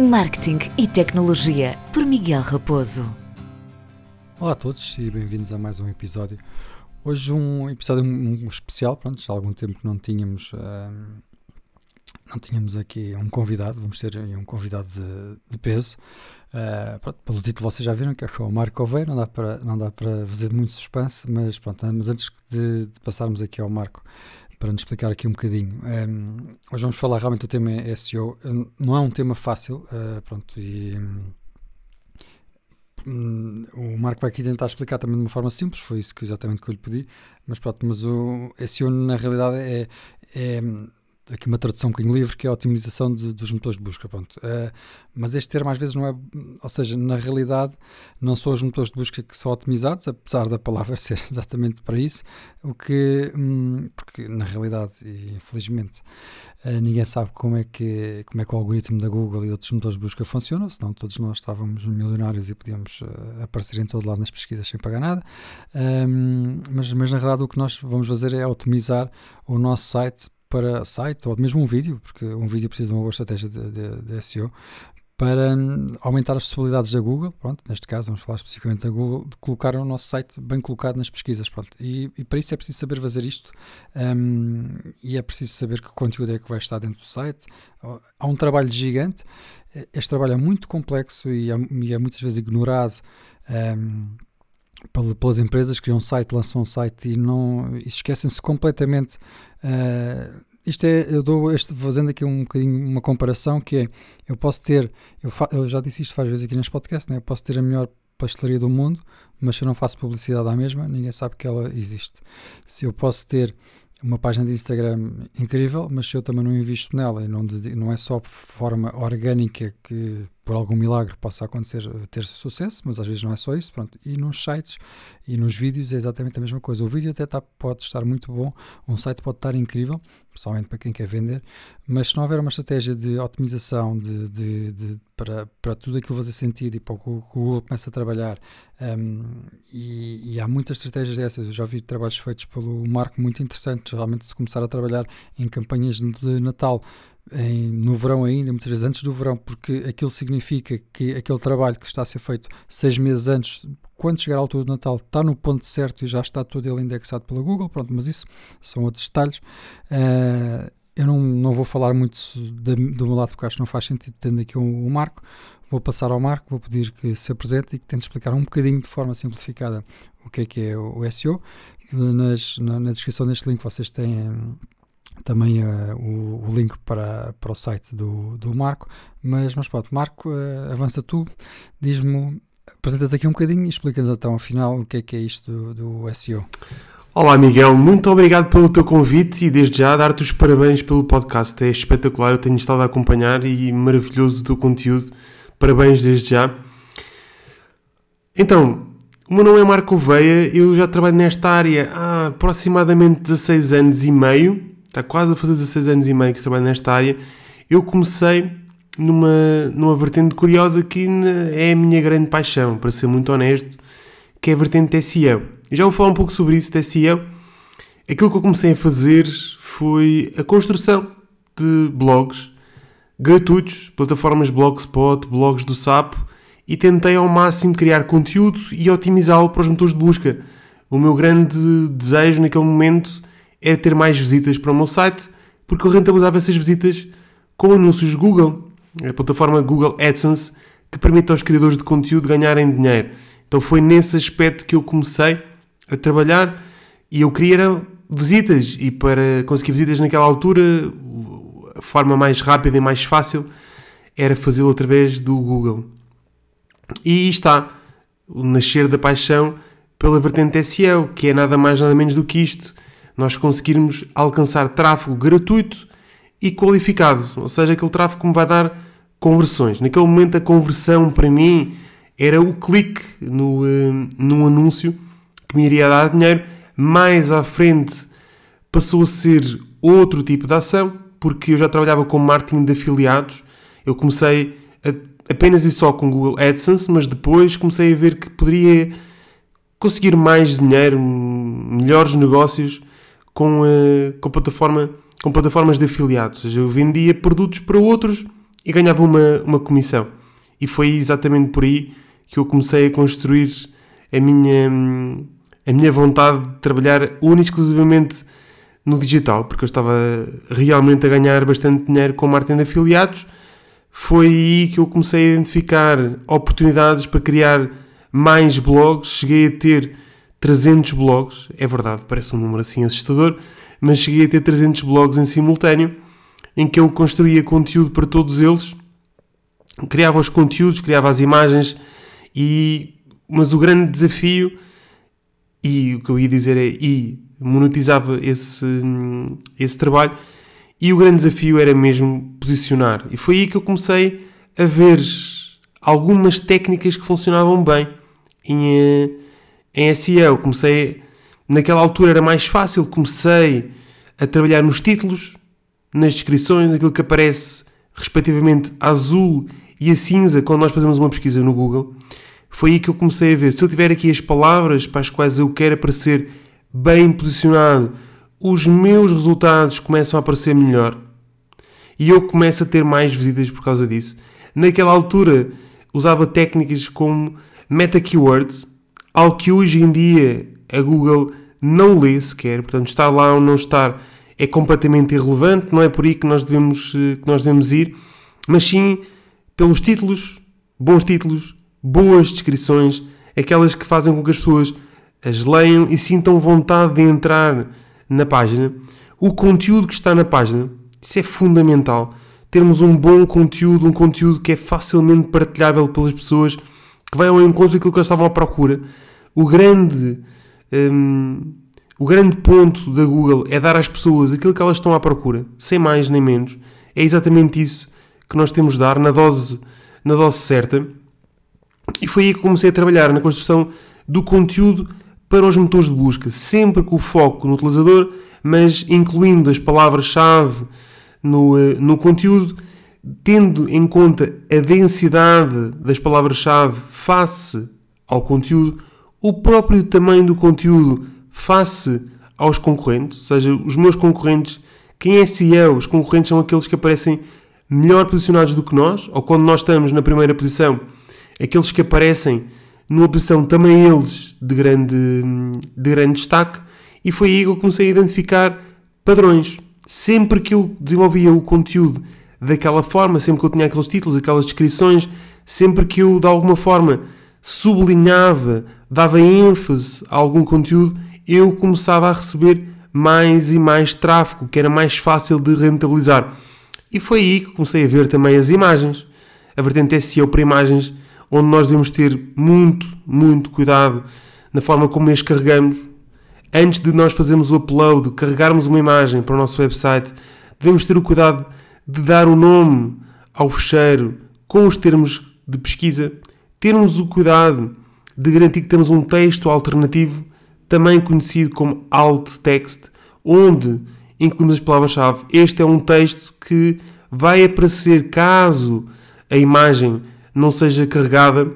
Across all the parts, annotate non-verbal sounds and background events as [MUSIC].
Marketing e Tecnologia, por Miguel Raposo. Olá a todos e bem-vindos a mais um episódio. Hoje um episódio um, especial, pronto, já há algum tempo que não tínhamos, uh, não tínhamos aqui um convidado, vamos ter um convidado de, de peso. Uh, pronto, pelo título vocês já viram que é o Marco Oveiro, não dá para, não dá para fazer muito suspense, mas pronto, mas antes de, de passarmos aqui ao Marco, para nos explicar aqui um bocadinho. Um, hoje vamos falar realmente do tema SEO. Não é um tema fácil, uh, pronto, e um, o Marco vai aqui tentar explicar também de uma forma simples, foi isso que exatamente que eu lhe pedi, mas pronto, mas o SEO na realidade é, é aqui uma tradução um bocadinho livre, que é a otimização de, dos motores de busca. Pronto. Uh, mas este termo às vezes não é, ou seja, na realidade não são os motores de busca que são otimizados, apesar da palavra [LAUGHS] ser exatamente para isso, o que, hum, porque na realidade, e infelizmente, uh, ninguém sabe como é, que, como é que o algoritmo da Google e outros motores de busca funcionam, senão todos nós estávamos milionários e podíamos uh, aparecer em todo lado nas pesquisas sem pagar nada, hum, mas, mas na realidade o que nós vamos fazer é otimizar o nosso site para site ou mesmo um vídeo, porque um vídeo precisa de uma boa estratégia de, de, de SEO, para hum, aumentar as possibilidades da Google, pronto, neste caso vamos falar especificamente da Google, de colocar o nosso site bem colocado nas pesquisas, pronto, e, e para isso é preciso saber fazer isto um, e é preciso saber que conteúdo é que vai estar dentro do site, há um trabalho gigante, este trabalho é muito complexo e é, e é muitas vezes ignorado um, pelas empresas, criam um site, lançam um site e não esquecem-se completamente. Uh, isto é, eu dou este, fazendo aqui um bocadinho uma comparação que é, eu posso ter, eu, fa, eu já disse isto várias vezes aqui neste podcast, né? eu posso ter a melhor pastelaria do mundo, mas se eu não faço publicidade à mesma, ninguém sabe que ela existe. Se eu posso ter uma página de Instagram incrível, mas se eu também não invisto nela e não, não é só forma orgânica que por algum milagre possa acontecer ter sucesso, mas às vezes não é só isso, pronto. E nos sites e nos vídeos é exatamente a mesma coisa. O vídeo até tá, pode estar muito bom, um site pode estar incrível, pessoalmente para quem quer vender, mas se não houver uma estratégia de otimização de, de, de para, para tudo aquilo fazer sentido e para que o Google começa a trabalhar, um, e, e, há muitas estratégias dessas, eu já vi trabalhos feitos pelo Marco muito interessantes, realmente se começar a trabalhar em campanhas de Natal, em, no verão ainda, muitas vezes antes do verão, porque aquilo significa que aquele trabalho que está a ser feito seis meses antes, quando chegar à altura do Natal, está no ponto certo e já está todo ele indexado pela Google, pronto, mas isso são outros detalhes. Uh, eu não, não vou falar muito de, do meu lado porque acho que não faz sentido tendo aqui o um, um Marco. Vou passar ao Marco, vou pedir que se apresente e que tente explicar um bocadinho de forma simplificada o que é que é o, o SEO. Nas, na, na descrição deste link vocês têm também uh, o, o, link para, para o site do, do Marco. Mas, mas pronto, Marco, uh, avança tu, diz-me, apresenta-te aqui um bocadinho e explica-nos então afinal o que é que é isto do, do SEO. Olá Miguel, muito obrigado pelo teu convite e desde já dar-te os parabéns pelo podcast, é espetacular, eu tenho estado a acompanhar e maravilhoso o teu conteúdo, parabéns desde já. Então, o meu nome é Marco Veia, eu já trabalho nesta área há aproximadamente 16 anos e meio, está quase a fazer 16 anos e meio que trabalho nesta área, eu comecei numa, numa vertente curiosa que é a minha grande paixão, para ser muito honesto, que é a vertente SEO. Já vou falar um pouco sobre isso SEO. Aquilo que eu comecei a fazer foi a construção de blogs gratuitos, plataformas Blogspot, blogs do Sapo, e tentei ao máximo criar conteúdo e otimizá-lo para os motores de busca. O meu grande desejo naquele momento é ter mais visitas para o meu site, porque eu rentabilizava essas visitas com anúncios Google, a plataforma Google AdSense, que permite aos criadores de conteúdo ganharem dinheiro. Então foi nesse aspecto que eu comecei a trabalhar e eu queria visitas e para conseguir visitas naquela altura a forma mais rápida e mais fácil era fazê-lo através do Google. E está o nascer da paixão pela vertente SEO, que é nada mais nada menos do que isto nós conseguirmos alcançar tráfego gratuito e qualificado, ou seja, aquele tráfego que me vai dar conversões. Naquele momento, a conversão para mim era o clique no, uh, num anúncio que me iria dar dinheiro. Mais à frente passou a ser outro tipo de ação, porque eu já trabalhava com marketing de afiliados. Eu comecei a, apenas e só com Google AdSense, mas depois comecei a ver que poderia conseguir mais dinheiro, melhores negócios com, uh, com, plataforma, com plataformas de afiliados. Ou seja, eu vendia produtos para outros e ganhava uma, uma comissão. E foi exatamente por aí que eu comecei a construir a minha, a minha vontade de trabalhar única e exclusivamente no digital, porque eu estava realmente a ganhar bastante dinheiro com marketing de afiliados. Foi aí que eu comecei a identificar oportunidades para criar mais blogs. Cheguei a ter 300 blogs, é verdade, parece um número assim assustador, mas cheguei a ter 300 blogs em simultâneo, em que eu construía conteúdo para todos eles, criava os conteúdos, criava as imagens, e mas o grande desafio, e o que eu ia dizer é, e monetizava esse, esse trabalho, e o grande desafio era mesmo posicionar. E foi aí que eu comecei a ver algumas técnicas que funcionavam bem em, eh, em SEO. Comecei, naquela altura era mais fácil, comecei a trabalhar nos títulos, nas descrições, aquilo que aparece respectivamente azul e a cinza quando nós fazemos uma pesquisa no Google. Foi aí que eu comecei a ver. Se eu tiver aqui as palavras para as quais eu quero aparecer bem posicionado, os meus resultados começam a aparecer melhor. E eu começo a ter mais visitas por causa disso. Naquela altura usava técnicas como meta keywords, algo que hoje em dia a Google não lê sequer, portanto, estar lá ou não estar é completamente irrelevante, não é por aí que nós devemos, eh, que nós devemos ir, mas sim pelos títulos, bons títulos, boas descrições, aquelas que fazem com que as pessoas as leiam e sintam vontade de entrar na página. O conteúdo que está na página, isso é fundamental. Termos um bom conteúdo, um conteúdo que é facilmente partilhável pelas pessoas, que vai ao encontro daquilo que elas estavam à procura. O grande, um, o grande ponto da Google é dar às pessoas aquilo que elas estão à procura, sem mais nem menos. É exatamente isso que nós temos de dar na dose, na dose certa. E foi aí que comecei a trabalhar na construção do conteúdo para os motores de busca, sempre com o foco no utilizador, mas incluindo as palavras-chave no, eh, no conteúdo, tendo em conta a densidade das palavras-chave face ao conteúdo, o próprio tamanho do conteúdo face aos concorrentes, ou seja, os meus concorrentes, quem é SEO? Os concorrentes são aqueles que aparecem melhor posicionados do que nós, ou quando nós estamos na primeira posição, aqueles que aparecem numa posição também eles de grande, de grande destaque, e foi aí que eu comecei a identificar padrões. Sempre que eu desenvolvia o conteúdo daquela forma, sempre que eu tinha aqueles títulos, aquelas descrições, sempre que eu de alguma forma sublinhava, dava ênfase a algum conteúdo, eu começava a receber mais e mais tráfego, que era mais fácil de rentabilizar. E foi aí que comecei a ver também as imagens. A vertente SEO para imagens onde nós devemos ter muito, muito cuidado na forma como as carregamos. Antes de nós fazermos o upload, carregarmos uma imagem para o nosso website, devemos ter o cuidado de dar o nome ao fecheiro com os termos de pesquisa, termos o cuidado de garantir que temos um texto alternativo, também conhecido como alt text, onde incluímos as palavras-chave. Este é um texto que vai aparecer caso a imagem não seja carregada.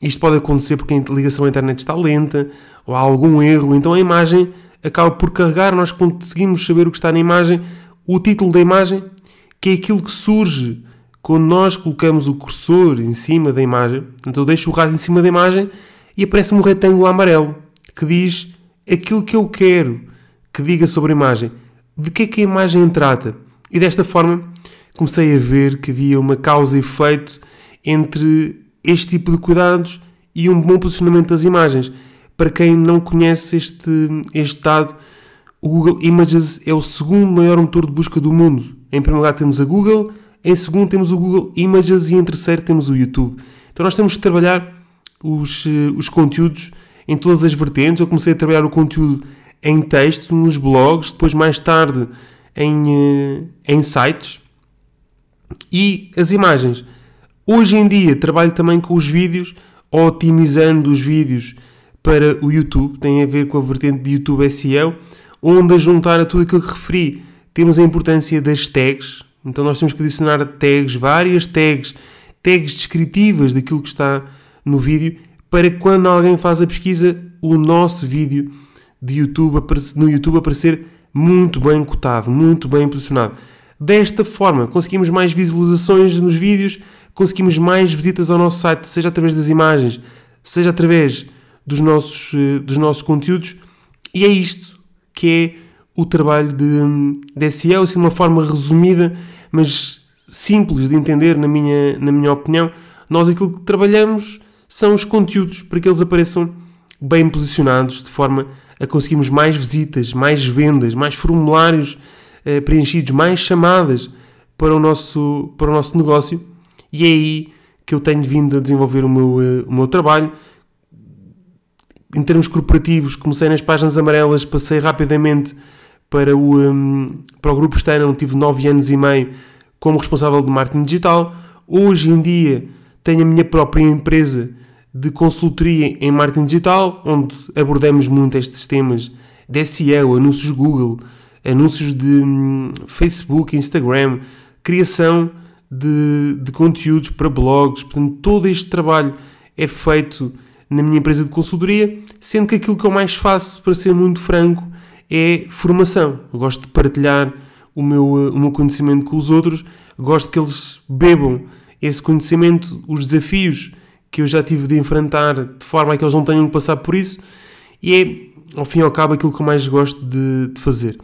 Isto pode acontecer porque a ligação à internet está lenta ou há algum erro, então a imagem acaba por carregar. Nós conseguimos saber o que está na imagem, o título da imagem, que é aquilo que surge quando nós colocamos o cursor em cima da imagem. Então eu deixo o raio em cima da imagem e aparece-me um retângulo amarelo que diz aquilo que eu quero que diga sobre a imagem. De que é que a imagem trata? E desta forma comecei a ver que havia uma causa e efeito entre este tipo de cuidados e um bom posicionamento das imagens. Para quem não conhece este, este dado, o Google Images é o segundo maior motor de busca do mundo. Em primeiro lugar temos a Google, em segundo temos o Google Images e em terceiro temos o YouTube. Então nós temos que trabalhar os, eh, os conteúdos em todas as vertentes. Eu comecei a trabalhar o conteúdo em texto, nos blogs, depois mais tarde em, eh, em sites e as imagens. Hoje em dia trabalho também com os vídeos, otimizando os vídeos para o YouTube, tem a ver com a vertente de YouTube SEO, onde a juntar a tudo aquilo que referi, temos a importância das tags, então nós temos que adicionar tags, várias tags, tags descritivas daquilo que está no vídeo, para que quando alguém faz a pesquisa, o nosso vídeo de YouTube, no YouTube aparecer muito bem cotado, muito bem posicionado. Desta forma, conseguimos mais visualizações nos vídeos, conseguimos mais visitas ao nosso site, seja através das imagens, seja através dos nossos, eh, dos nossos conteúdos. E é isto que é o trabalho de, de SEO, assim de uma forma resumida, mas simples de entender, na minha, na minha opinião. Nós aquilo que trabalhamos são os conteúdos para que eles apareçam bem posicionados, de forma a conseguirmos mais visitas, mais vendas, mais formulários eh, preenchidos, mais chamadas para o, nosso, para o nosso negócio. E é aí que eu tenho vindo a desenvolver o meu, eh, o meu trabalho. Em termos corporativos, comecei nas páginas amarelas, passei rapidamente para o, um, para o Grupo Stana, tive 9 anos e meio como responsável de marketing digital. Hoje em dia tenho a minha própria empresa de consultoria em marketing digital, onde abordamos muito estes temas de SEO, anúncios Google, anúncios de hum, Facebook, Instagram, criação de, de conteúdos para blogs. Portanto, todo este trabalho é feito na minha empresa de consultoria, sendo que aquilo que eu mais faço, para ser muito franco, é formação. Eu gosto de partilhar o meu, o meu conhecimento com os outros, gosto que eles bebam esse conhecimento, os desafios que eu já tive de enfrentar, de forma a que eles não tenham que passar por isso, e é, ao fim e ao cabo, aquilo que eu mais gosto de, de fazer.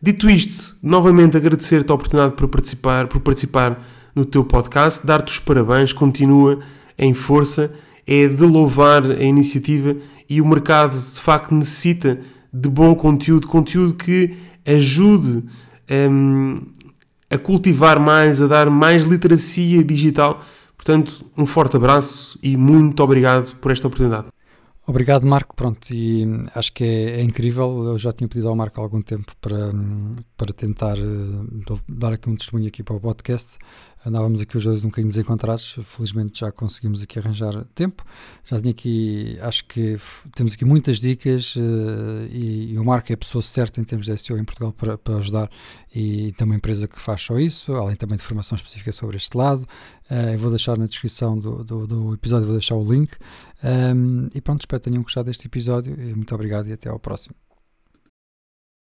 Dito isto, novamente agradecer-te a oportunidade por participar, por participar no teu podcast, dar-te os parabéns, continua em força, é de louvar a iniciativa e o mercado de facto necessita de bom conteúdo, conteúdo que ajude um, a cultivar mais, a dar mais literacia digital. Portanto, um forte abraço e muito obrigado por esta oportunidade. Obrigado, Marco. Pronto, e acho que é, é, incrível. Eu já tinha pedido ao Marco há algum tempo para, para tentar uh, dar aqui um testemunho aqui para o podcast. Andávamos aqui os dois um bocadinho desencontrados. Felizmente já conseguimos aqui arranjar tempo. Já tinha aqui, acho que temos aqui muitas dicas uh, e, e, o Marco é a pessoa certa em termos de SEO em Portugal para, para ajudar e tem uma empresa que faz só isso, além também de formação específica sobre este lado. Uh, eu vou deixar na descrição do, do, do episódio, vou deixar o link. Um, e pronto, espero que tenham gostado deste episódio. Muito obrigado e até ao próximo.